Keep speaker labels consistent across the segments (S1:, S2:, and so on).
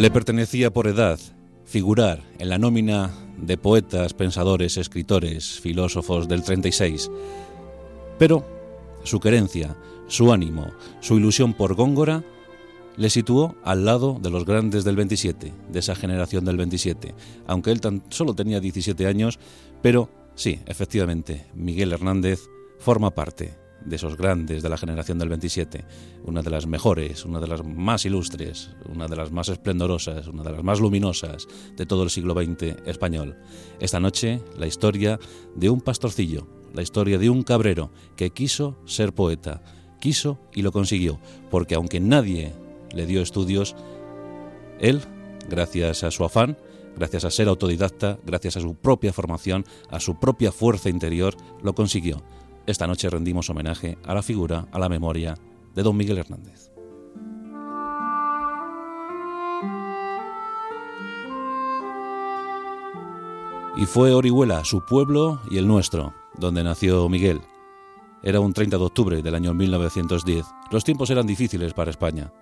S1: Le pertenecía por edad figurar en la nómina de poetas, pensadores, escritores, filósofos del 36. Pero su querencia, su ánimo, su ilusión por Góngora le situó al lado de los grandes del 27, de esa generación del 27, aunque él tan solo tenía 17 años, pero sí, efectivamente, Miguel Hernández forma parte de esos grandes de la generación del 27, una de las mejores, una de las más ilustres, una de las más esplendorosas, una de las más luminosas de todo el siglo XX español. Esta noche, la historia de un pastorcillo, la historia de un cabrero que quiso ser poeta, quiso y lo consiguió, porque aunque nadie le dio estudios, él, gracias a su afán, gracias a ser autodidacta, gracias a su propia formación, a su propia fuerza interior, lo consiguió esta noche rendimos homenaje a la figura, a la memoria de don Miguel Hernández. Y fue Orihuela, su pueblo y el nuestro, donde nació Miguel. Era un 30 de octubre del año 1910. Los tiempos eran difíciles para España.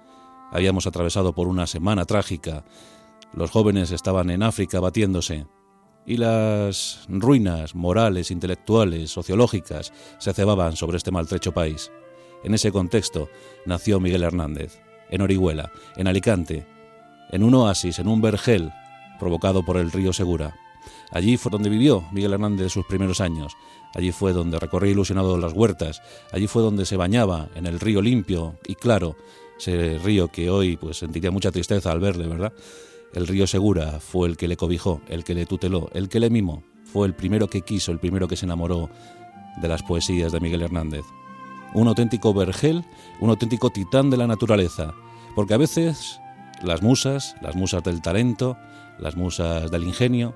S1: Habíamos atravesado por una semana trágica. Los jóvenes estaban en África batiéndose y las ruinas morales, intelectuales, sociológicas se cebaban sobre este maltrecho país. En ese contexto nació Miguel Hernández, en Orihuela, en Alicante, en un oasis, en un vergel provocado por el río Segura. Allí fue donde vivió Miguel Hernández sus primeros años. Allí fue donde recorría ilusionado las huertas. Allí fue donde se bañaba en el río limpio y claro, ese río que hoy pues sentiría mucha tristeza al verle, ¿verdad? El río Segura fue el que le cobijó, el que le tuteló, el que le mimó. Fue el primero que quiso, el primero que se enamoró de las poesías de Miguel Hernández. Un auténtico vergel, un auténtico titán de la naturaleza. Porque a veces las musas, las musas del talento, las musas del ingenio,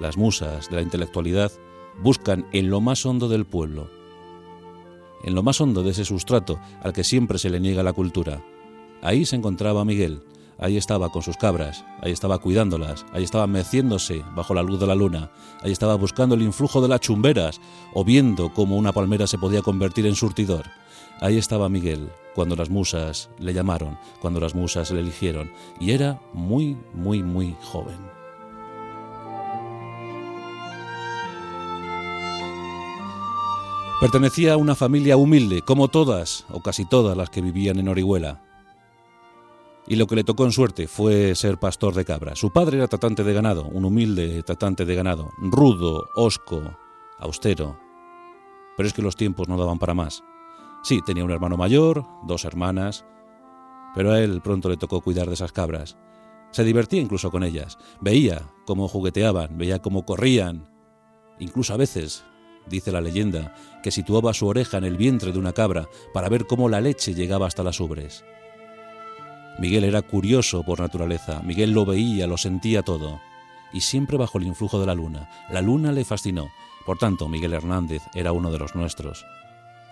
S1: las musas de la intelectualidad, buscan en lo más hondo del pueblo, en lo más hondo de ese sustrato al que siempre se le niega la cultura. Ahí se encontraba Miguel, Ahí estaba con sus cabras, ahí estaba cuidándolas, ahí estaba meciéndose bajo la luz de la luna, ahí estaba buscando el influjo de las chumberas o viendo cómo una palmera se podía convertir en surtidor. Ahí estaba Miguel cuando las musas le llamaron, cuando las musas le eligieron, y era muy, muy, muy joven. Pertenecía a una familia humilde, como todas o casi todas las que vivían en Orihuela y lo que le tocó en suerte fue ser pastor de cabra. Su padre era tratante de ganado, un humilde tratante de ganado, rudo, hosco, austero. Pero es que los tiempos no daban para más. Sí, tenía un hermano mayor, dos hermanas, pero a él pronto le tocó cuidar de esas cabras. Se divertía incluso con ellas, veía cómo jugueteaban, veía cómo corrían. Incluso a veces, dice la leyenda, que situaba su oreja en el vientre de una cabra para ver cómo la leche llegaba hasta las ubres. Miguel era curioso por naturaleza, Miguel lo veía, lo sentía todo, y siempre bajo el influjo de la luna. La luna le fascinó, por tanto Miguel Hernández era uno de los nuestros.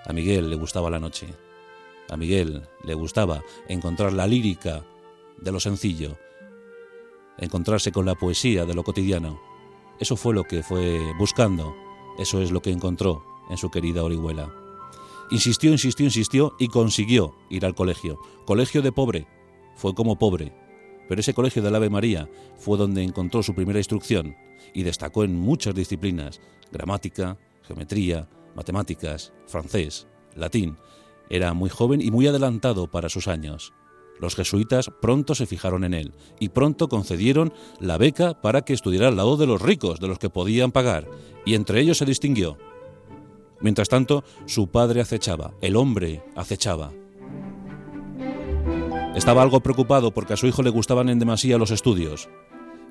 S1: A Miguel le gustaba la noche, a Miguel le gustaba encontrar la lírica de lo sencillo, encontrarse con la poesía de lo cotidiano. Eso fue lo que fue buscando, eso es lo que encontró en su querida Orihuela. Insistió, insistió, insistió y consiguió ir al colegio. Colegio de pobre, fue como pobre, pero ese colegio del Ave María fue donde encontró su primera instrucción y destacó en muchas disciplinas, gramática, geometría, matemáticas, francés, latín. Era muy joven y muy adelantado para sus años. Los jesuitas pronto se fijaron en él y pronto concedieron la beca para que estudiara al lado de los ricos, de los que podían pagar, y entre ellos se distinguió. Mientras tanto, su padre acechaba, el hombre acechaba. Estaba algo preocupado porque a su hijo le gustaban en demasía los estudios.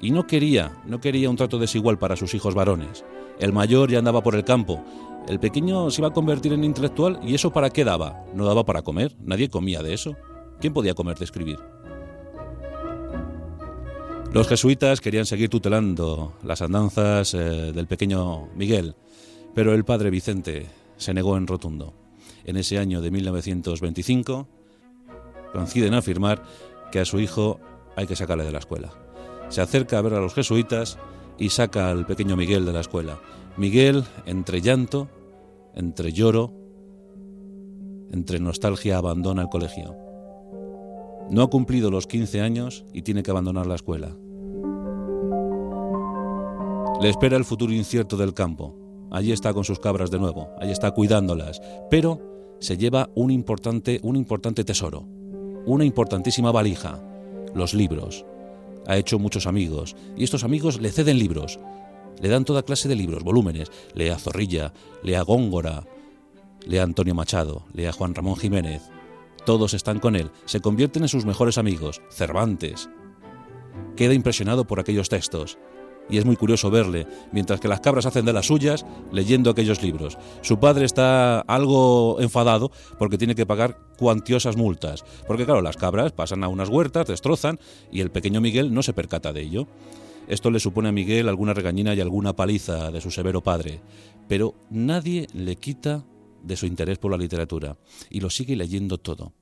S1: Y no quería, no quería un trato desigual para sus hijos varones. El mayor ya andaba por el campo. El pequeño se iba a convertir en intelectual y eso para qué daba? No daba para comer, nadie comía de eso. ¿Quién podía comer de escribir? Los jesuitas querían seguir tutelando las andanzas eh, del pequeño Miguel, pero el padre Vicente se negó en rotundo. En ese año de 1925, coinciden en afirmar que a su hijo hay que sacarle de la escuela. Se acerca a ver a los jesuitas y saca al pequeño Miguel de la escuela. Miguel, entre llanto, entre lloro, entre nostalgia, abandona el colegio. No ha cumplido los 15 años y tiene que abandonar la escuela. Le espera el futuro incierto del campo. Allí está con sus cabras de nuevo, allí está cuidándolas, pero se lleva un importante, un importante tesoro, una importantísima valija, los libros. Ha hecho muchos amigos y estos amigos le ceden libros, le dan toda clase de libros, volúmenes, lea Zorrilla, lea Góngora, lea Antonio Machado, lea Juan Ramón Jiménez. Todos están con él, se convierten en sus mejores amigos, Cervantes. Queda impresionado por aquellos textos y es muy curioso verle, mientras que las cabras hacen de las suyas, leyendo aquellos libros. Su padre está algo enfadado porque tiene que pagar cuantiosas multas, porque claro, las cabras pasan a unas huertas, destrozan, y el pequeño Miguel no se percata de ello. Esto le supone a Miguel alguna regañina y alguna paliza de su severo padre, pero nadie le quita de su interés por la literatura y lo sigue leyendo todo.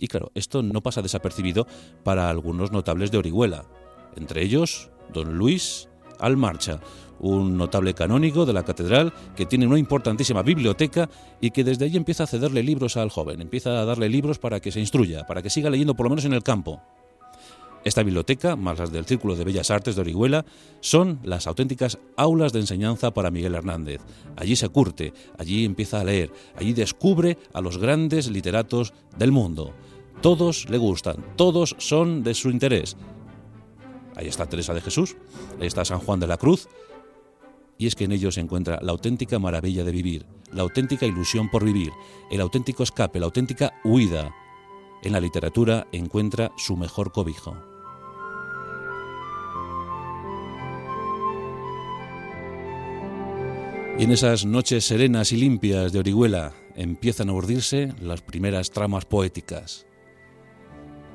S1: Y claro, esto no pasa desapercibido para algunos notables de Orihuela, entre ellos don Luis Almarcha, un notable canónigo de la catedral que tiene una importantísima biblioteca y que desde allí empieza a cederle libros al joven, empieza a darle libros para que se instruya, para que siga leyendo por lo menos en el campo. Esta biblioteca, más las del Círculo de Bellas Artes de Orihuela, son las auténticas aulas de enseñanza para Miguel Hernández. Allí se curte, allí empieza a leer, allí descubre a los grandes literatos del mundo. Todos le gustan, todos son de su interés. Ahí está Teresa de Jesús, ahí está San Juan de la Cruz, y es que en ellos se encuentra la auténtica maravilla de vivir, la auténtica ilusión por vivir, el auténtico escape, la auténtica huida. En la literatura encuentra su mejor cobijo. Y en esas noches serenas y limpias de Orihuela empiezan a urdirse las primeras tramas poéticas.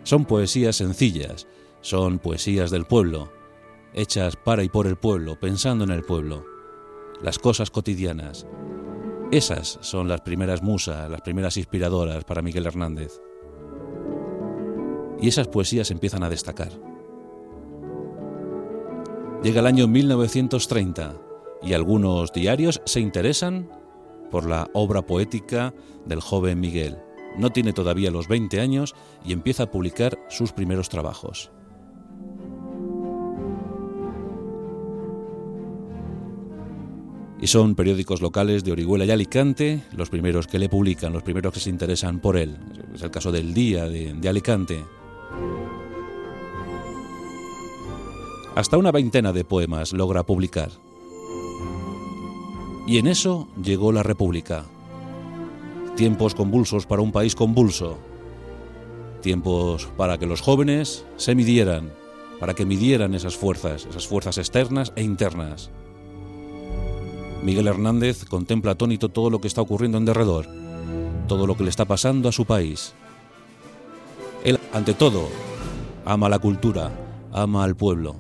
S1: Son poesías sencillas, son poesías del pueblo, hechas para y por el pueblo, pensando en el pueblo, las cosas cotidianas. Esas son las primeras musas, las primeras inspiradoras para Miguel Hernández. Y esas poesías empiezan a destacar. Llega el año 1930 y algunos diarios se interesan por la obra poética del joven Miguel. No tiene todavía los 20 años y empieza a publicar sus primeros trabajos. Y son periódicos locales de Orihuela y Alicante los primeros que le publican, los primeros que se interesan por él. Es el caso del Día de, de Alicante. Hasta una veintena de poemas logra publicar. Y en eso llegó la República. Tiempos convulsos para un país convulso. Tiempos para que los jóvenes se midieran, para que midieran esas fuerzas, esas fuerzas externas e internas. Miguel Hernández contempla atónito todo lo que está ocurriendo en derredor, todo lo que le está pasando a su país. Él, ante todo, ama la cultura, ama al pueblo.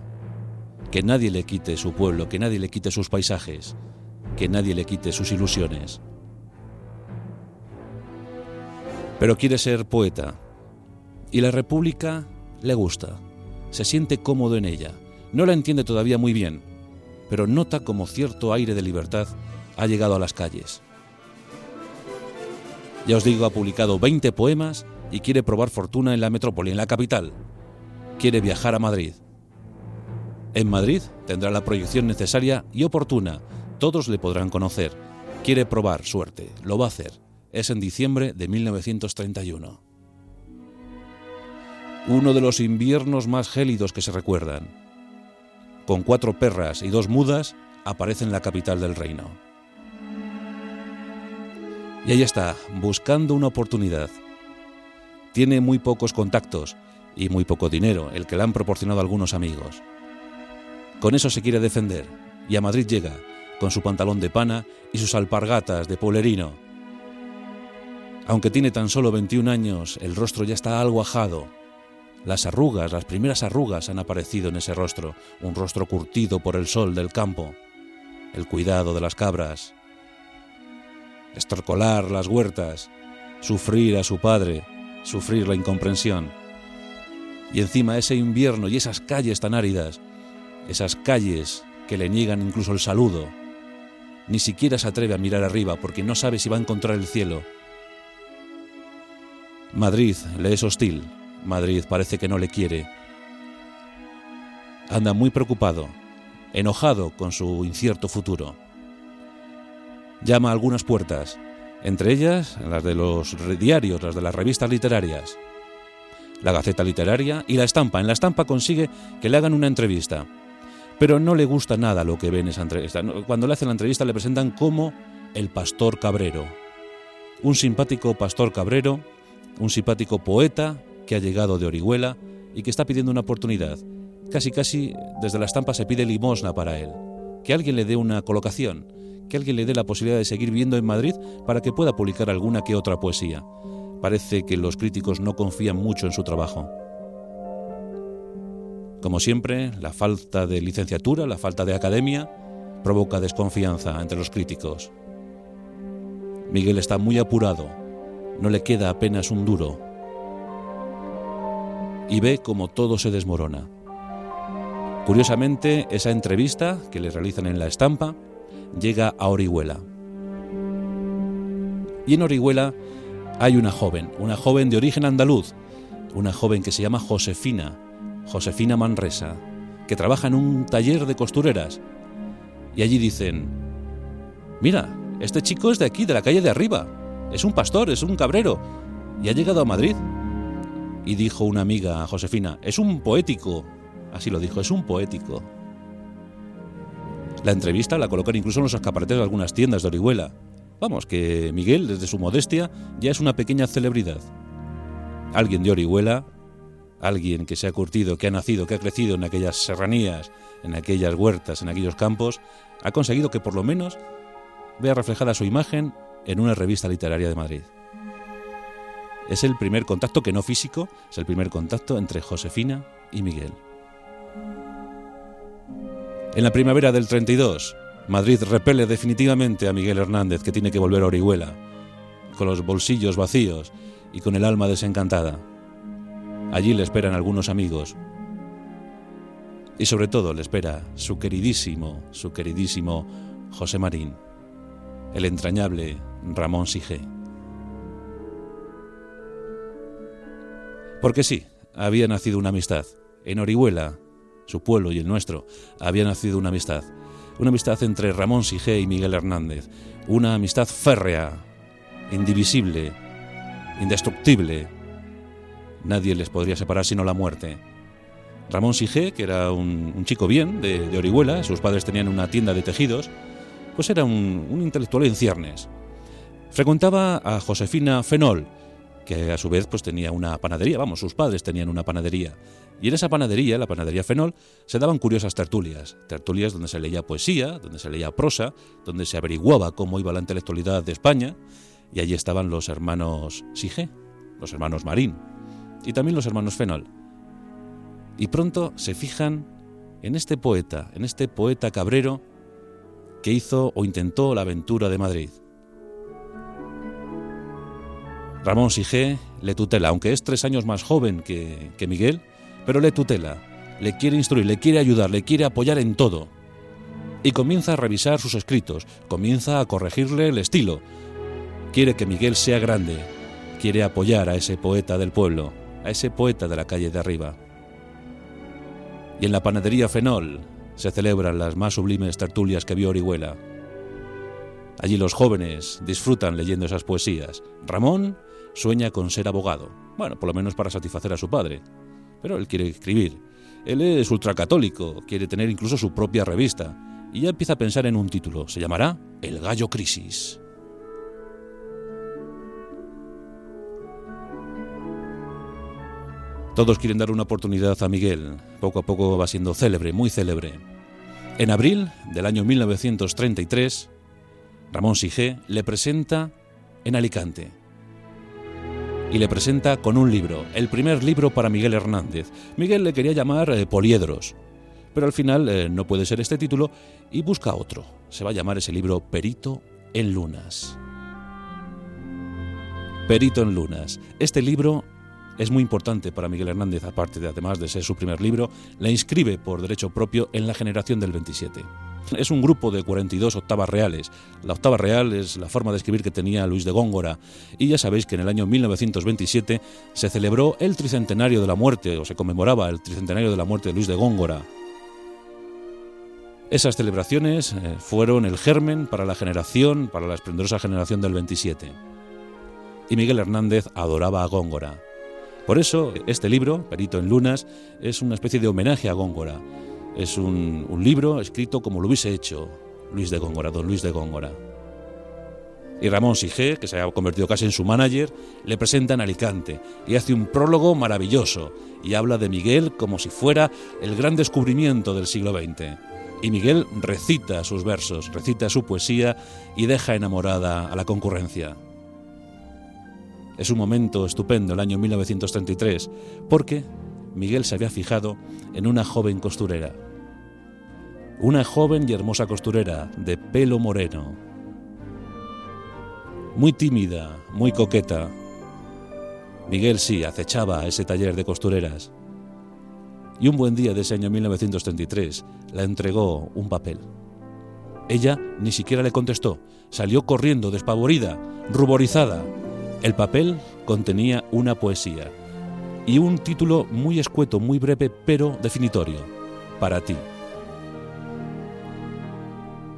S1: Que nadie le quite su pueblo, que nadie le quite sus paisajes, que nadie le quite sus ilusiones. Pero quiere ser poeta. Y la República le gusta. Se siente cómodo en ella. No la entiende todavía muy bien, pero nota como cierto aire de libertad ha llegado a las calles. Ya os digo, ha publicado 20 poemas y quiere probar fortuna en la metrópoli, en la capital. Quiere viajar a Madrid. En Madrid tendrá la proyección necesaria y oportuna. Todos le podrán conocer. Quiere probar suerte. Lo va a hacer. Es en diciembre de 1931. Uno de los inviernos más gélidos que se recuerdan con cuatro perras y dos mudas, aparece en la capital del reino. Y ahí está, buscando una oportunidad. Tiene muy pocos contactos y muy poco dinero, el que le han proporcionado algunos amigos. Con eso se quiere defender y a Madrid llega, con su pantalón de pana y sus alpargatas de polerino. Aunque tiene tan solo 21 años, el rostro ya está algo ajado las arrugas, las primeras arrugas han aparecido en ese rostro, un rostro curtido por el sol del campo, el cuidado de las cabras, estorcolar las huertas, sufrir a su padre, sufrir la incomprensión. Y encima ese invierno y esas calles tan áridas, esas calles que le niegan incluso el saludo. Ni siquiera se atreve a mirar arriba porque no sabe si va a encontrar el cielo. Madrid le es hostil, Madrid parece que no le quiere. Anda muy preocupado, enojado con su incierto futuro. Llama a algunas puertas, entre ellas las de los diarios, las de las revistas literarias, la Gaceta Literaria y la Estampa. En la Estampa consigue que le hagan una entrevista, pero no le gusta nada lo que ve en esa entrevista. Cuando le hacen la entrevista le presentan como el pastor Cabrero, un simpático pastor Cabrero, un simpático poeta que ha llegado de Orihuela y que está pidiendo una oportunidad. Casi casi desde la estampa se pide limosna para él, que alguien le dé una colocación, que alguien le dé la posibilidad de seguir viviendo en Madrid para que pueda publicar alguna que otra poesía. Parece que los críticos no confían mucho en su trabajo. Como siempre, la falta de licenciatura, la falta de academia, provoca desconfianza entre los críticos. Miguel está muy apurado, no le queda apenas un duro, y ve como todo se desmorona. Curiosamente, esa entrevista que le realizan en la estampa llega a Orihuela. Y en Orihuela hay una joven, una joven de origen andaluz, una joven que se llama Josefina, Josefina Manresa, que trabaja en un taller de costureras. Y allí dicen, mira, este chico es de aquí, de la calle de arriba, es un pastor, es un cabrero, y ha llegado a Madrid. Y dijo una amiga a Josefina, es un poético, así lo dijo, es un poético. La entrevista la colocan incluso en los escaparates de algunas tiendas de Orihuela. Vamos, que Miguel, desde su modestia, ya es una pequeña celebridad. Alguien de Orihuela, alguien que se ha curtido, que ha nacido, que ha crecido en aquellas serranías, en aquellas huertas, en aquellos campos, ha conseguido que por lo menos vea reflejada su imagen en una revista literaria de Madrid. Es el primer contacto, que no físico, es el primer contacto entre Josefina y Miguel. En la primavera del 32, Madrid repele definitivamente a Miguel Hernández, que tiene que volver a Orihuela, con los bolsillos vacíos y con el alma desencantada. Allí le esperan algunos amigos. Y sobre todo le espera su queridísimo, su queridísimo José Marín, el entrañable Ramón Sige. Porque sí, había nacido una amistad. En Orihuela, su pueblo y el nuestro, había nacido una amistad una amistad entre Ramón Sige y Miguel Hernández, una amistad férrea, indivisible, indestructible. Nadie les podría separar sino la muerte. Ramón Sige, que era un, chico bien de, Orihuela, sus padres tenían una tienda de tejidos, pues era un, un intelectual en ciernes. Frecuentaba a Josefina Fenol, que a su vez pues tenía una panadería, vamos, sus padres tenían una panadería, y en esa panadería, la panadería Fenol, se daban curiosas tertulias, tertulias donde se leía poesía, donde se leía prosa, donde se averiguaba cómo iba la intelectualidad de España, y allí estaban los hermanos Sige, los hermanos Marín, y también los hermanos Fenol. Y pronto se fijan en este poeta, en este poeta cabrero que hizo o intentó la aventura de Madrid. Ramón Sige le tutela, aunque es tres años más joven que, que Miguel, pero le tutela, le quiere instruir, le quiere ayudar, le quiere apoyar en todo. Y comienza a revisar sus escritos, comienza a corregirle el estilo. Quiere que Miguel sea grande, quiere apoyar a ese poeta del pueblo, a ese poeta de la calle de arriba. Y en la panadería Fenol se celebran las más sublimes tertulias que vio Orihuela. Allí los jóvenes disfrutan leyendo esas poesías. Ramón sueña con ser abogado, bueno, por lo menos para satisfacer a su padre pero él quiere escribir. Él es ultracatólico, quiere tener incluso su propia revista, y ya empieza a pensar en un título. Se llamará El Gallo Crisis. Todos quieren dar una oportunidad a Miguel. Poco a poco va siendo célebre, muy célebre. En abril del año 1933, Ramón Sige le presenta en Alicante y le presenta con un libro, el primer libro para Miguel Hernández. Miguel le quería llamar eh, Poliedros, pero al final eh, no puede ser este título y busca otro. Se va a llamar ese libro Perito en Lunas. Perito en Lunas. Este libro es muy importante para Miguel Hernández, aparte de además de ser su primer libro, le inscribe por derecho propio en la generación del 27. Es un grupo de 42 octavas reales. La octava real es la forma de escribir que tenía Luis de Góngora. Y ya sabéis que en el año 1927 se celebró el tricentenario de la muerte, o se conmemoraba el tricentenario de la muerte de Luis de Góngora. Esas celebraciones eh, fueron el germen para la generación, para la esplendorosa generación del 27. Y Miguel Hernández adoraba a Góngora. Por eso, este libro, Perito en Lunas, es una especie de homenaje a Góngora. Es un, libro escrito como lo hubiese hecho Luis de Góngora, don Luis de Góngora. Y Ramón Sige, que se ha convertido casi en su manager, le presenta en Alicante y hace un prólogo maravilloso y habla de Miguel como si fuera el gran descubrimiento del siglo XX y Miguel recita sus versos, recita su poesía y deja enamorada a la concurrencia. Es un momento estupendo el año 1933 porque Miguel se había fijado en una joven costurera. Una joven y hermosa costurera de pelo moreno. Muy tímida, muy coqueta. Miguel sí acechaba ese taller de costureras y un buen día de ese año 1933 la entregó un papel. Ella ni siquiera le contestó, salió corriendo, despavorida, ruborizada. El papel contenía una poesía y un título muy escueto, muy breve, pero definitorio, para ti.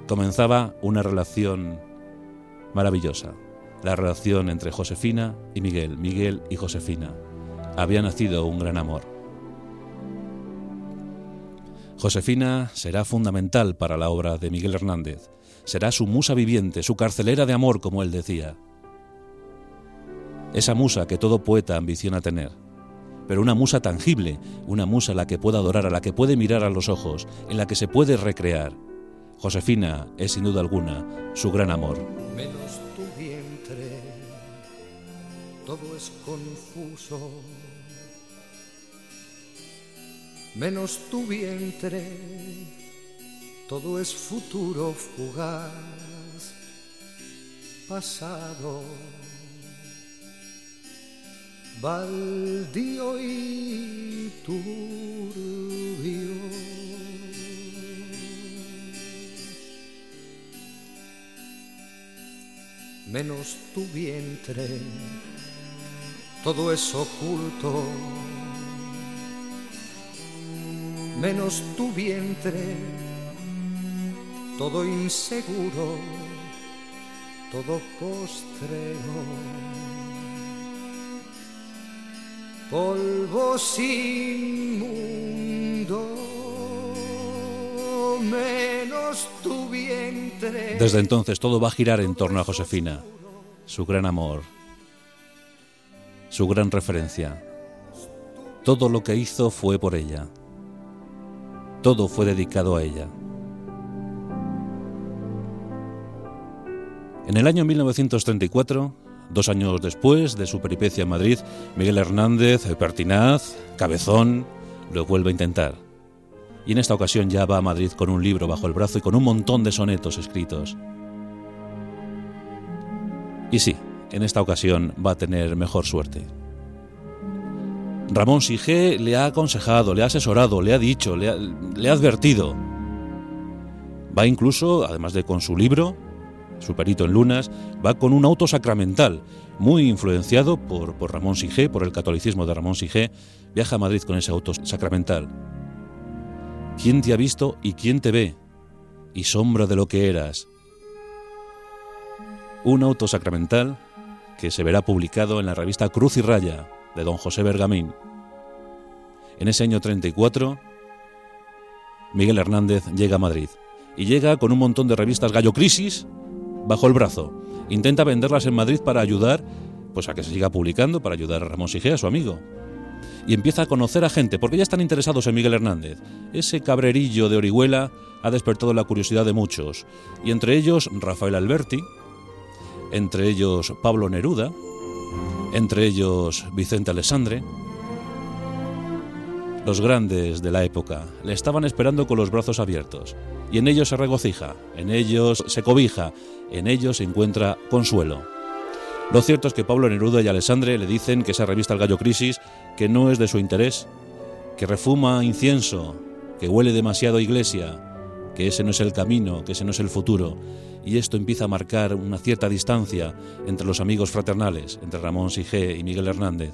S1: Comenzaba una relación maravillosa, la relación entre Josefina y Miguel, Miguel y Josefina. Había nacido un gran amor. Josefina será fundamental para la obra de Miguel Hernández. Será su musa viviente, su carcelera de amor, como él decía. Esa musa que todo poeta ambiciona tener. Pero una musa tangible, una musa a la que pueda adorar, a la que puede mirar a los ojos, en la que se puede recrear. Josefina es sin duda alguna su gran amor.
S2: Menos tu vientre, todo es confuso menos tu vientre, todo es futuro fugaz, pasado, baldío y turbio. Menos tu vientre, todo es oculto menos tu vientre, todo inseguro, todo postrero. Polvo sin mundo, menos tu vientre.
S1: Desde entonces todo va a girar en torno a Josefina, su gran amor, su gran referencia. Todo lo que hizo fue por ella. Todo fue dedicado a ella. En el año 1934, dos años después de su peripecia en Madrid, Miguel Hernández, pertinaz, cabezón, lo vuelve a intentar. Y en esta ocasión ya va a Madrid con un libro bajo el brazo y con un montón de sonetos escritos. Y sí, en esta ocasión va a tener mejor suerte. Ramón Sige le ha aconsejado, le ha asesorado, le ha dicho, le ha, advertido. Va incluso, además de con su libro, su perito en lunas, va con un auto sacramental, muy influenciado por, Ramón Sige, por el catolicismo de Ramón Sige, viaja a Madrid con ese auto sacramental. ¿Quién te ha visto y quién te ve? Y sombra de lo que eras. Un auto sacramental que se verá publicado en la revista Cruz y Raya, de don José Bergamín. En ese año 34, Miguel Hernández llega a Madrid y llega con un montón de revistas Gallo Crisis bajo el brazo. Intenta venderlas en Madrid para ayudar pues a que se siga publicando, para ayudar a Ramón Sigea, su amigo. Y empieza a conocer a gente, porque ya están interesados en Miguel Hernández. Ese cabrerillo de Orihuela ha despertado la curiosidad de muchos, y entre ellos Rafael Alberti, entre ellos Pablo Neruda, entre ellos Vicente Alessandre. Los grandes de la época le estaban esperando con los brazos abiertos, y en ellos se regocija, en ellos se cobija, en ellos se encuentra consuelo. Lo cierto es que Pablo Neruda y Alessandre le dicen que esa revista El Gallo Crisis, que no es de su interés, que refuma incienso, que huele demasiado a iglesia, que ese no es el camino, que ese no es el futuro, y esto empieza a marcar una cierta distancia entre los amigos fraternales, entre Ramón Sige y Miguel Hernández.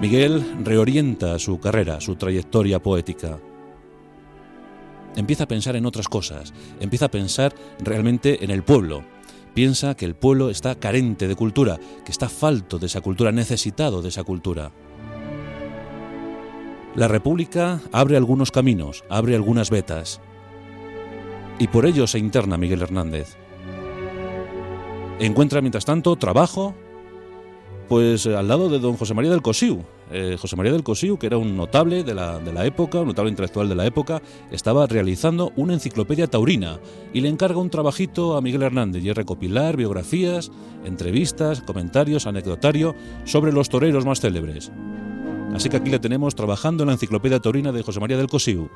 S1: Miguel reorienta su carrera, su trayectoria poética. Empieza a pensar en otras cosas, empieza a pensar realmente en el pueblo. Piensa que el pueblo está carente de cultura, que está falto de esa cultura, necesitado de esa cultura. La República abre algunos caminos, abre algunas vetas. Y por ello se interna Miguel Hernández. Encuentra, mientras tanto, trabajo, pues al lado de don José María del Cosiu. Eh, José María del Cosiu, que era un notable de la, de la época, un notable intelectual de la época, estaba realizando una enciclopedia taurina y le encarga un trabajito a Miguel Hernández y es recopilar biografías, entrevistas, comentarios, anecdotario sobre los toreros más célebres. Así que aquí le tenemos trabajando en la enciclopedia taurina de José María del Cosiu.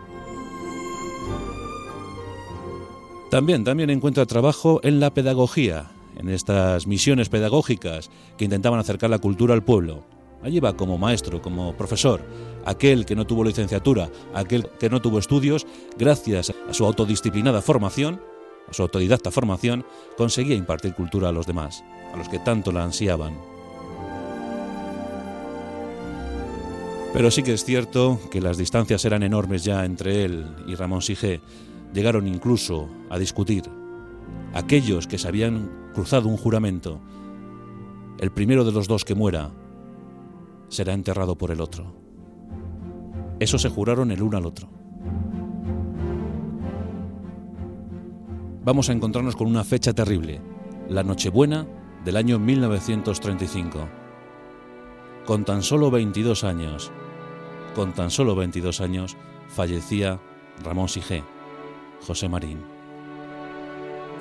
S1: También, también encuentra trabajo en la pedagogía, en estas misiones pedagógicas que intentaban acercar la cultura al pueblo. Allí va como maestro, como profesor, aquel que no tuvo licenciatura, aquel que no tuvo estudios, gracias a su autodisciplinada formación, a su autodidacta formación, conseguía impartir cultura a los demás, a los que tanto la ansiaban. Pero sí que es cierto que las distancias eran enormes ya entre él y Ramón Sige. Llegaron incluso a discutir. Aquellos que se cruzado un juramento, el primero de los dos que muera será enterrado por el otro. Eso se juraron el uno al otro. Vamos a encontrarnos con una fecha terrible, la Nochebuena del año 1935. Con tan solo 22 años, con tan solo 22 años, fallecía Ramón Sige, José Marín.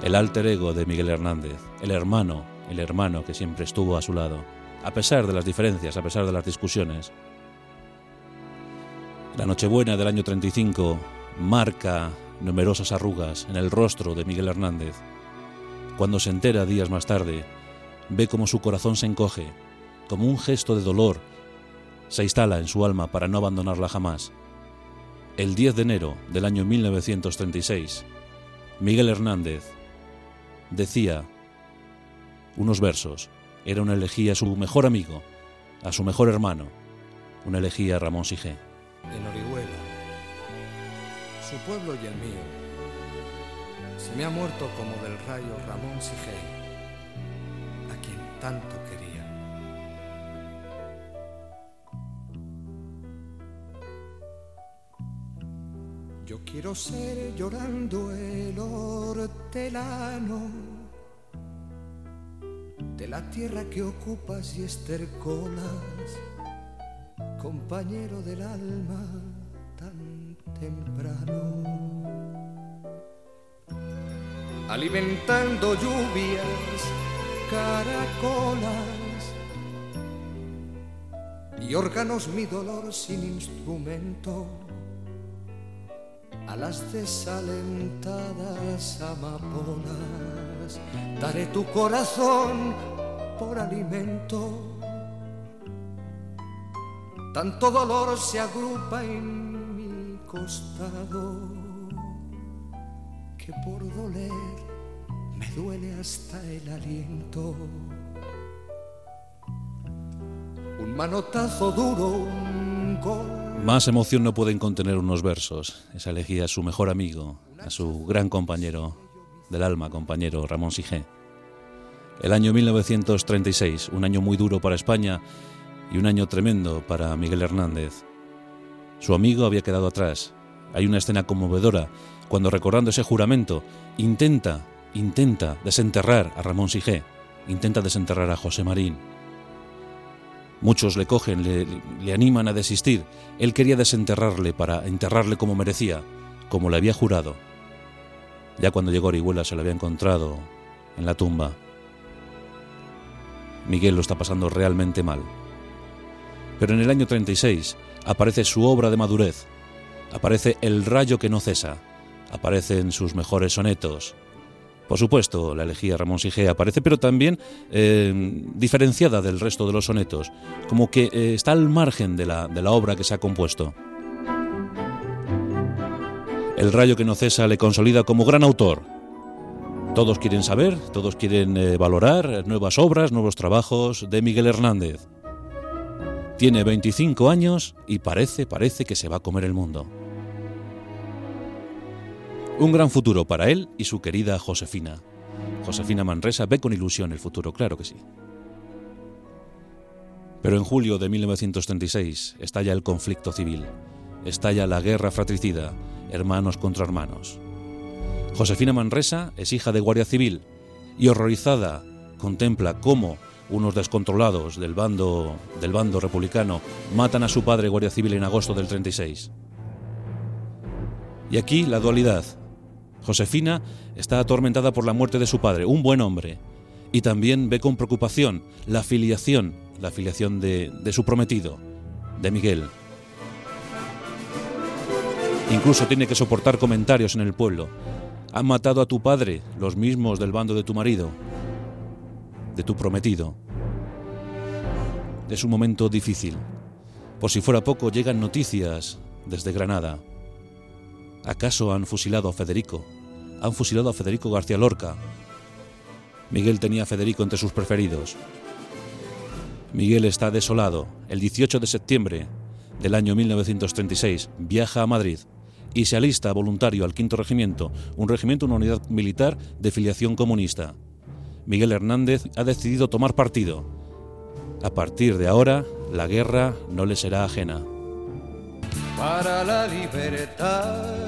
S1: El alter ego de Miguel Hernández, el hermano, el hermano que siempre estuvo a su lado, a pesar de las diferencias, a pesar de las discusiones. La Nochebuena del año 35 marca numerosas arrugas en el rostro de Miguel Hernández. Cuando se entera días más tarde, ve como su corazón se encoge, como un gesto de dolor se instala en su alma para no abandonarla jamás. El 10 de enero del año 1936, Miguel Hernández decía unos versos. Era una elegía a su mejor amigo, a su mejor hermano, una elegía a Ramón Sige.
S2: En Orihuela, su pueblo y el mío, se me ha muerto como del rayo Ramón Sige, a quien tanto quería. Yo quiero ser llorando el hortelano de la tierra que ocupas y estercolas, compañero del alma tan temprano. Alimentando lluvias, caracolas y órganos mi dolor sin instrumento a las desalentadas amapolas. Daré tu corazón por alimento. Tanto dolor se agrupa en mi costado que por doler me duele hasta el aliento. Un manotazo duro, un
S1: más emoción no pueden contener unos versos. Esa elegía a su mejor amigo, a su gran compañero del alma, compañero Ramón Sige. El año 1936, un año muy duro para España y un año tremendo para Miguel Hernández. Su amigo había quedado atrás. Hay una escena conmovedora cuando recordando ese juramento intenta, intenta desenterrar a Ramón Sige, intenta desenterrar a José Marín. Muchos le cogen, le, animan a desistir. Él quería desenterrarle para enterrarle como merecía, como le había jurado. Ya cuando llegó Orihuela se lo había encontrado en la tumba. Miguel lo está pasando realmente mal. Pero en el año 36 aparece su obra de madurez, aparece El rayo que no cesa, aparecen sus mejores sonetos, por supuesto, la elegía Ramón Sige aparece, pero también eh, diferenciada del resto de los sonetos, como que eh, está al margen de la, de la obra que se ha compuesto. El rayo que no cesa le consolida como gran autor. Todos quieren saber, todos quieren eh, valorar nuevas obras, nuevos trabajos de Miguel Hernández. Tiene 25 años y parece, parece que se va a comer el mundo. Un gran futuro para él y su querida Josefina. Josefina Manresa ve con ilusión el futuro, claro que sí. Pero en julio de 1936 estalla el conflicto civil, estalla la guerra fratricida, hermanos contra hermanos. Josefina Manresa es hija de guardia civil y horrorizada contempla cómo unos descontrolados del bando, del bando republicano matan a su padre guardia civil en agosto del 36. Y aquí la dualidad. Josefina está atormentada por la muerte de su padre, un buen hombre, y también ve con preocupación la filiación, la filiación de, de su prometido, de Miguel. Incluso tiene que soportar comentarios en el pueblo. Han matado a tu padre, los mismos del bando de tu marido de tu prometido. Es un momento difícil. Por si fuera poco, llegan noticias desde Granada. ¿Acaso han fusilado a Federico? Han fusilado a Federico García Lorca. Miguel tenía a Federico entre sus preferidos. Miguel está desolado. El 18 de septiembre del año 1936 viaja a Madrid y se alista voluntario al quinto regimiento, un regimiento, una unidad militar de filiación comunista. Miguel Hernández ha decidido tomar partido. A partir de ahora, la guerra no le será ajena.
S2: Para la libertad,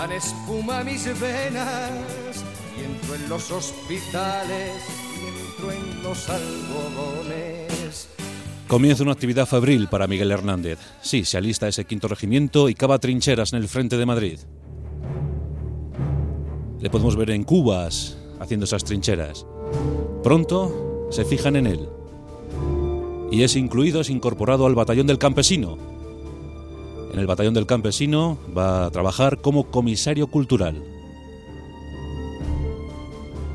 S2: Dan espuma mis venas y entro en los hospitales y entro en los algodones.
S1: Comienza una actividad febril para Miguel Hernández. Sí, se alista ese quinto regimiento y cava trincheras en el frente de Madrid. Le podemos ver en cubas, haciendo esas trincheras. Pronto se fijan en él y es incluido, es incorporado al batallón del campesino. En el batallón del campesino va a trabajar como comisario cultural.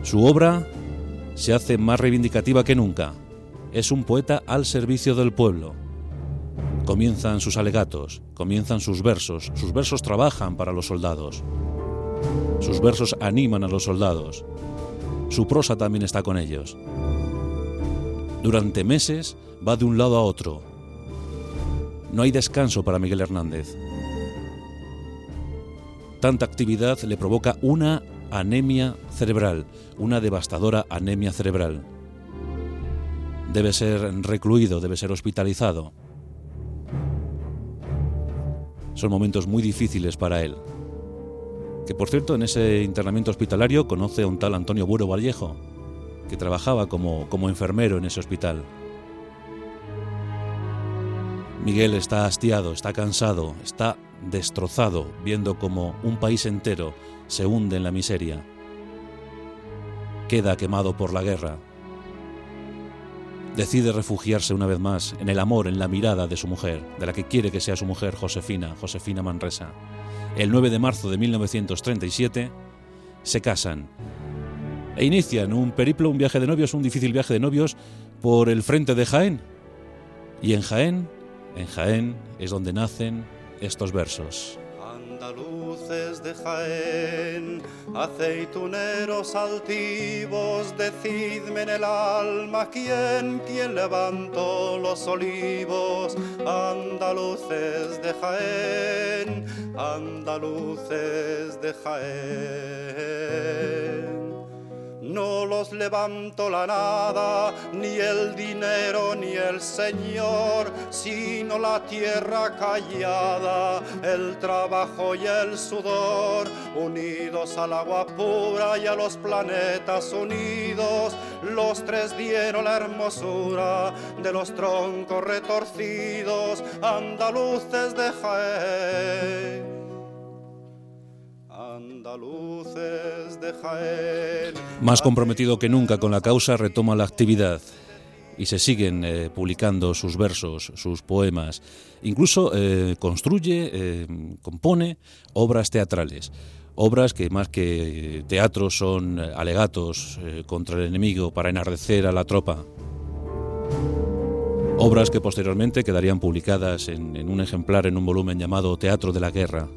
S1: Su obra se hace más reivindicativa que nunca. Es un poeta al servicio del pueblo. Comienzan sus alegatos, comienzan sus versos, sus versos trabajan para los soldados. Sus versos animan a los soldados. Su prosa también está con ellos. Durante meses va de un lado a otro. No hay descanso para Miguel Hernández. Tanta actividad le provoca una anemia cerebral, una devastadora anemia cerebral. Debe ser recluido, debe ser hospitalizado. Son momentos muy difíciles para él que por cierto en ese internamiento hospitalario conoce a un tal Antonio Buro Vallejo, que trabajaba como, como enfermero en ese hospital. Miguel está hastiado, está cansado, está destrozado, viendo como un país entero se hunde en la miseria. Queda quemado por la guerra. Decide refugiarse una vez más en el amor, en la mirada de su mujer, de la que quiere que sea su mujer, Josefina, Josefina Manresa el 9 de marzo de 1937, se casan e inician un periplo, un viaje de novios, un difícil viaje de novios por el frente de Jaén. Y en Jaén, en Jaén es donde nacen estos versos
S3: andaluces de Jaén, aceituneros altivos, decidme en el alma quién, quién levantó los olivos, andaluces de Jaén, andaluces de Jaén. No los levanto la nada, ni el dinero, ni el Señor, sino la tierra callada, el trabajo y el sudor, unidos al agua pura y a los planetas unidos, los tres dieron la hermosura de los troncos retorcidos, andaluces de Jaén. Andaluces de Jaén.
S1: Más comprometido que nunca con la causa, retoma la actividad y se siguen eh, publicando sus versos, sus poemas. Incluso eh, construye, eh, compone obras teatrales. Obras que más que teatro son alegatos contra el enemigo para enardecer a la tropa. Obras que posteriormente quedarían publicadas en, en un ejemplar en un volumen llamado Teatro de la Guerra.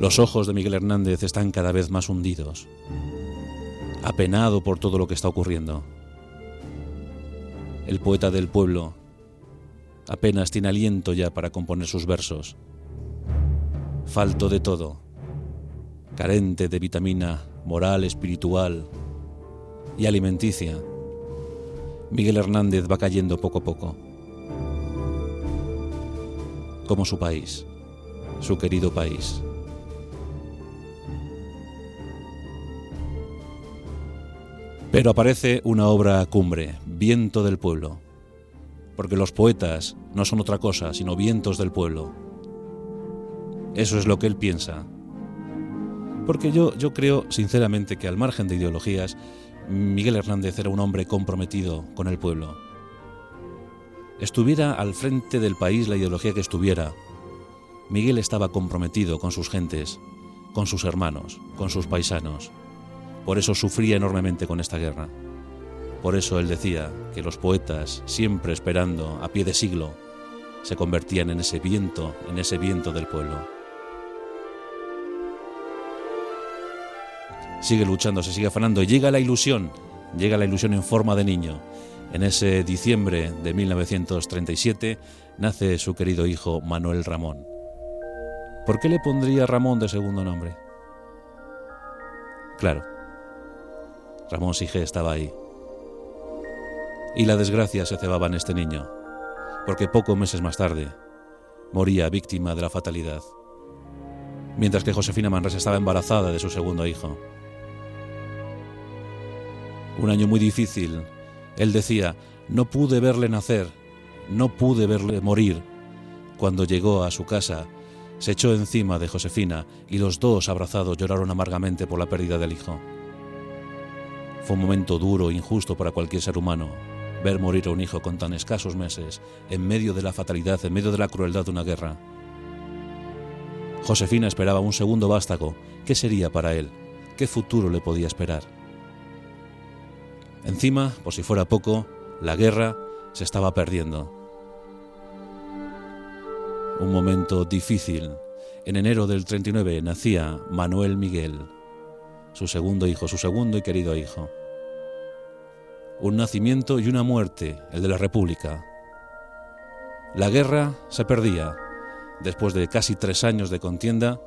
S1: Los ojos de Miguel Hernández están cada vez más hundidos, apenado por todo lo que está ocurriendo el poeta del pueblo, apenas tiene aliento ya para componer sus versos. Falto de todo, carente de vitamina moral, espiritual y alimenticia, Miguel Hernández va cayendo poco a poco. Como su país, su querido país. Pero aparece una obra cumbre, Viento del Pueblo, porque los poetas no son otra cosa sino vientos del pueblo. Eso es lo que él piensa. Porque yo, yo creo sinceramente que al margen de ideologías, Miguel Hernández era un hombre comprometido con el pueblo. Estuviera al frente del país la ideología que estuviera, Miguel estaba comprometido con sus gentes, con sus hermanos, con sus paisanos. Por eso sufría enormemente con esta guerra. Por eso él decía que los poetas, siempre esperando a pie de siglo, se convertían en ese viento, en ese viento del pueblo. Sigue luchando, se sigue afanando, llega la ilusión, llega la ilusión en forma de niño. En ese diciembre de 1937 nace su querido hijo Manuel Ramón. ¿Por qué le pondría Ramón de segundo nombre? Claro, Ramón Sige estaba ahí. Y la desgracia se cebaba en este niño, porque pocos meses más tarde moría víctima de la fatalidad, mientras que Josefina Manresa estaba embarazada de su segundo hijo. Un año muy difícil. Él decía, no pude verle nacer, no pude verle morir. Cuando llegó a su casa, se echó encima de Josefina y los dos abrazados lloraron amargamente por la pérdida del hijo. Fue un momento duro e injusto para cualquier ser humano, ver morir a un hijo con tan escasos meses, en medio de la fatalidad, en medio de la crueldad de una guerra. Josefina esperaba un segundo vástago. ¿Qué sería para él? ¿Qué futuro le podía esperar? Encima, por si fuera poco, la guerra se estaba perdiendo. Un momento difícil. En enero del 39 nacía Manuel Miguel su segundo hijo, su segundo y querido hijo. Un nacimiento y una muerte, el de la República. La guerra se perdía. Después de casi tres años de contienda,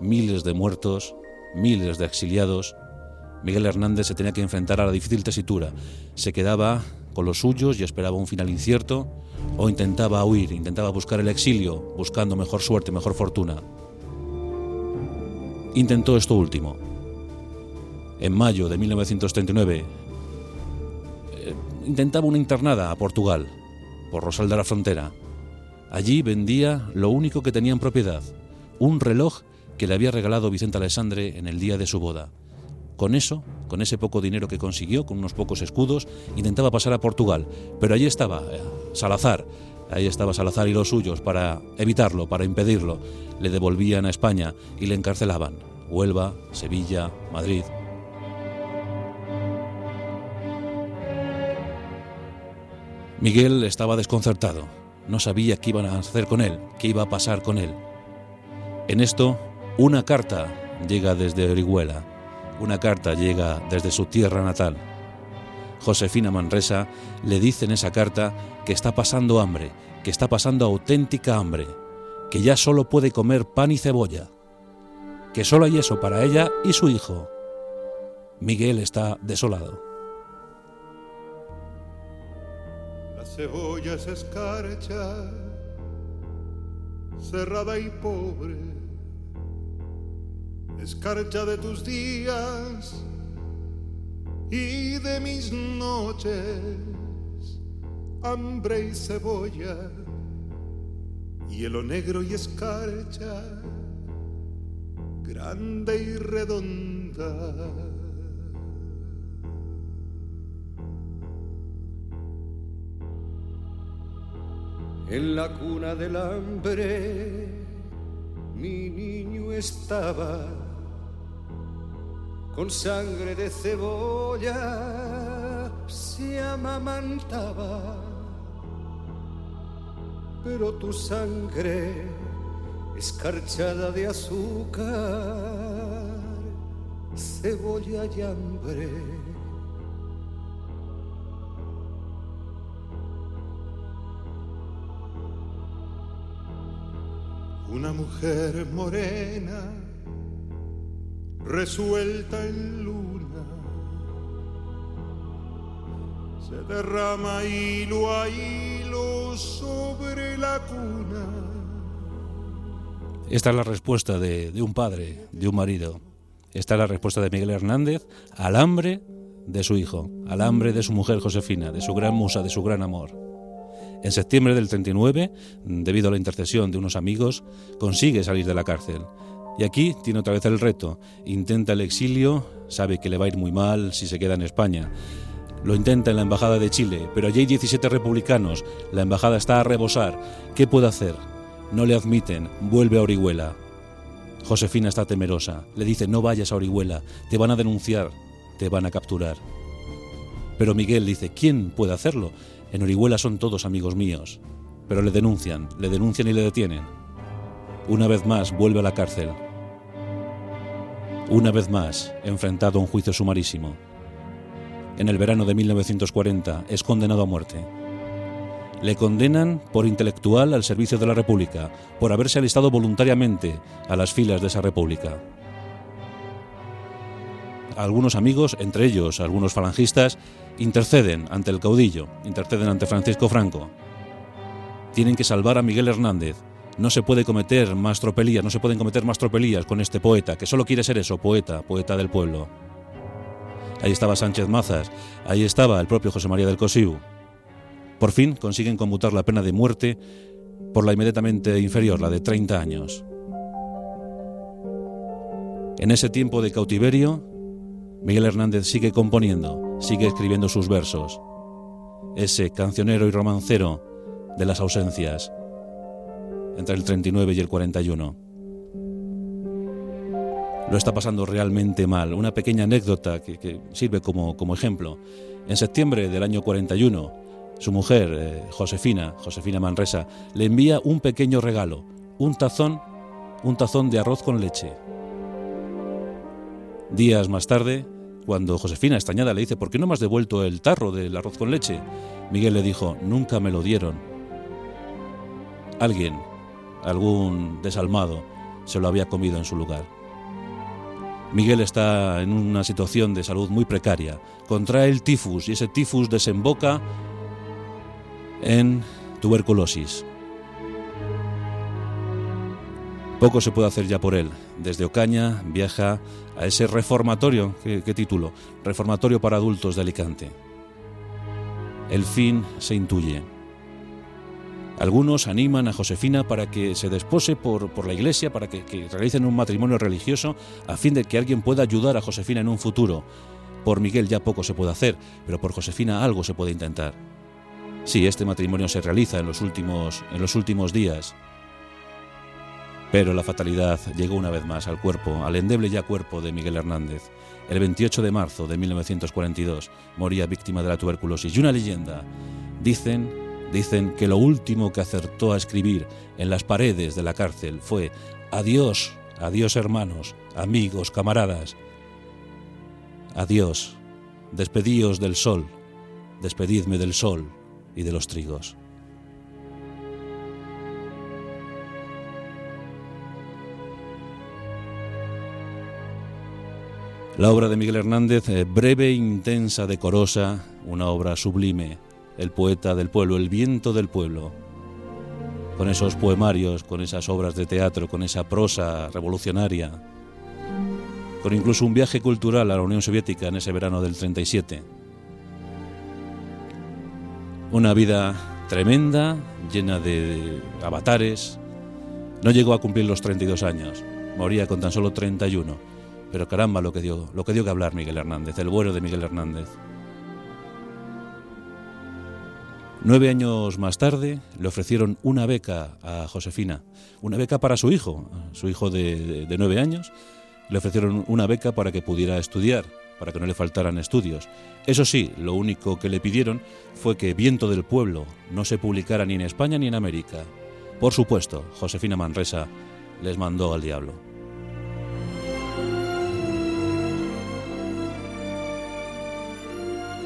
S1: miles de muertos, miles de exiliados, Miguel Hernández se tenía que enfrentar a la difícil tesitura. Se quedaba con los suyos y esperaba un final incierto, o intentaba huir, intentaba buscar el exilio, buscando mejor suerte, mejor fortuna. Intentó esto último en mayo de 1939, eh, intentaba una internada a Portugal, por Rosal de la Frontera. Allí vendía lo único que tenía en propiedad, un reloj que le había regalado Vicente Alessandre en el día de su boda. Con eso, con ese poco dinero que consiguió, con unos pocos escudos, intentaba pasar a Portugal. Pero allí estaba eh, Salazar, ahí estaba Salazar y los suyos para evitarlo, para impedirlo. Le devolvían a España y le encarcelaban. Huelva, Sevilla, Madrid. Miguel estaba desconcertado. No sabía qué iban a hacer con él, qué iba a pasar con él. En esto, una carta llega desde Orihuela. Una carta llega desde su tierra natal. Josefina Manresa le dice en esa carta que está pasando hambre, que está pasando auténtica hambre, que ya solo puede comer pan y cebolla, que solo hay eso para ella y su hijo. Miguel está desolado.
S4: Cebollas escarcha, cerrada y pobre, escarcha de tus días y de mis noches, hambre y cebolla, hielo negro y escarcha, grande y redonda.
S2: En la cuna del hambre mi niño estaba con sangre de cebolla se amamantaba. Pero tu sangre escarchada de azúcar cebolla y hambre
S4: una mujer morena, resuelta en luna, se derrama hilo a hilo sobre la cuna.
S1: Esta es la respuesta de, de un padre, de un marido. Esta es la respuesta de Miguel Hernández al hambre de su hijo, al hambre de su mujer Josefina, de su gran musa, de su gran amor. En septiembre del 39, debido a la intercesión de unos amigos, consigue salir de la cárcel. Y aquí tiene otra vez el reto. Intenta el exilio, sabe que le va a ir muy mal si se queda en España. Lo intenta en la Embajada de Chile, pero allí hay 17 republicanos. La embajada está a rebosar. ¿Qué puede hacer? No le admiten. Vuelve a Orihuela. Josefina está temerosa. Le dice, no vayas a Orihuela. Te van a denunciar. Te van a capturar. Pero Miguel dice, ¿quién puede hacerlo? En Orihuela son todos amigos míos, pero le denuncian, le denuncian y le detienen. Una vez más vuelve a la cárcel. Una vez más enfrentado a un juicio sumarísimo. En el verano de 1940 es condenado a muerte. Le condenan por intelectual al servicio de la República, por haberse alistado voluntariamente a las filas de esa República algunos amigos, entre ellos algunos falangistas, interceden ante el caudillo, interceden ante Francisco Franco. Tienen que salvar a Miguel Hernández. No se puede cometer más tropelías, no se pueden cometer más tropelías con este poeta, que solo quiere ser eso, poeta, poeta del pueblo. Ahí estaba Sánchez Mazas, ahí estaba el propio José María del Cosiu. Por fin consiguen conmutar la pena de muerte por la inmediatamente inferior, la de 30 años. En ese tiempo de cautiverio, Miguel Hernández sigue componiendo, sigue escribiendo sus versos. Ese cancionero y romancero de las ausencias entre el 39 y el 41. Lo está pasando realmente mal. Una pequeña anécdota que, sirve como, ejemplo. En septiembre del año 41, su mujer, eh, Josefina, Josefina Manresa, le envía un pequeño regalo, un tazón, un tazón de arroz con leche. Días más tarde, cuando Josefina, extrañada, le dice, ¿por qué no me has devuelto el tarro del arroz con leche? Miguel le dijo, nunca me lo dieron. Alguien, algún desalmado, se lo había comido en su lugar. Miguel está en una situación de salud muy precaria. Contrae el tifus y ese tifus desemboca en tuberculosis. Poco se puede hacer ya por él. Desde Ocaña viaja a ese reformatorio, ¿qué, título? Reformatorio para adultos de Alicante. El fin se intuye. Algunos animan a Josefina para que se despose por, por la iglesia, para que, que, realicen un matrimonio religioso, a fin de que alguien pueda ayudar a Josefina en un futuro. Por Miguel ya poco se puede hacer, pero por Josefina algo se puede intentar. Sí, este matrimonio se realiza en los últimos, en los últimos días. Pero la fatalidad llegó una vez más al cuerpo, al endeble ya cuerpo de Miguel Hernández. El 28 de marzo de 1942 moría víctima de la tuberculosis. Y una leyenda. Dicen, dicen que lo último que acertó a escribir en las paredes de la cárcel fue Adiós, adiós hermanos, amigos, camaradas. Adiós, despedíos del sol, despedidme del sol y de los trigos. La obra de Miguel Hernández, eh, breve, intensa, decorosa, una obra sublime, el poeta del pueblo, el viento del pueblo, con esos poemarios, con esas obras de teatro, con esa prosa revolucionaria, con incluso un viaje cultural a la Unión Soviética en ese verano del 37. Una vida tremenda, llena de avatares. No llegó a cumplir los 32 años, moría con tan solo 31. Pero caramba lo que dio, lo que dio que hablar Miguel Hernández, el bueno de Miguel Hernández. Nueve años más tarde le ofrecieron una beca a Josefina, una beca para su hijo, su hijo de, de nueve años. Le ofrecieron una beca para que pudiera estudiar, para que no le faltaran estudios. Eso sí, lo único que le pidieron fue que Viento del Pueblo no se publicara ni en España ni en América. Por supuesto, Josefina Manresa les mandó al diablo.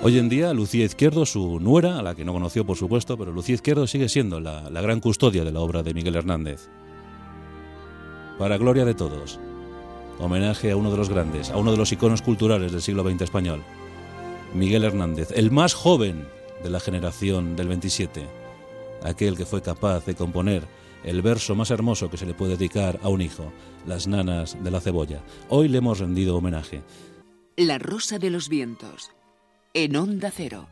S1: Hoy en día, Lucía Izquierdo, su nuera, a la que no conoció por supuesto, pero Lucía Izquierdo sigue siendo la, gran custodia de la obra de Miguel Hernández. Para gloria de todos, homenaje a uno de los grandes, a uno de los iconos culturales del siglo XX español, Miguel Hernández, el más joven de la generación del 27, aquel que fue capaz de componer el verso más hermoso que se le puede dedicar a un hijo, Las nanas de la cebolla. Hoy le hemos rendido homenaje.
S5: La rosa de los vientos en Onda Cero.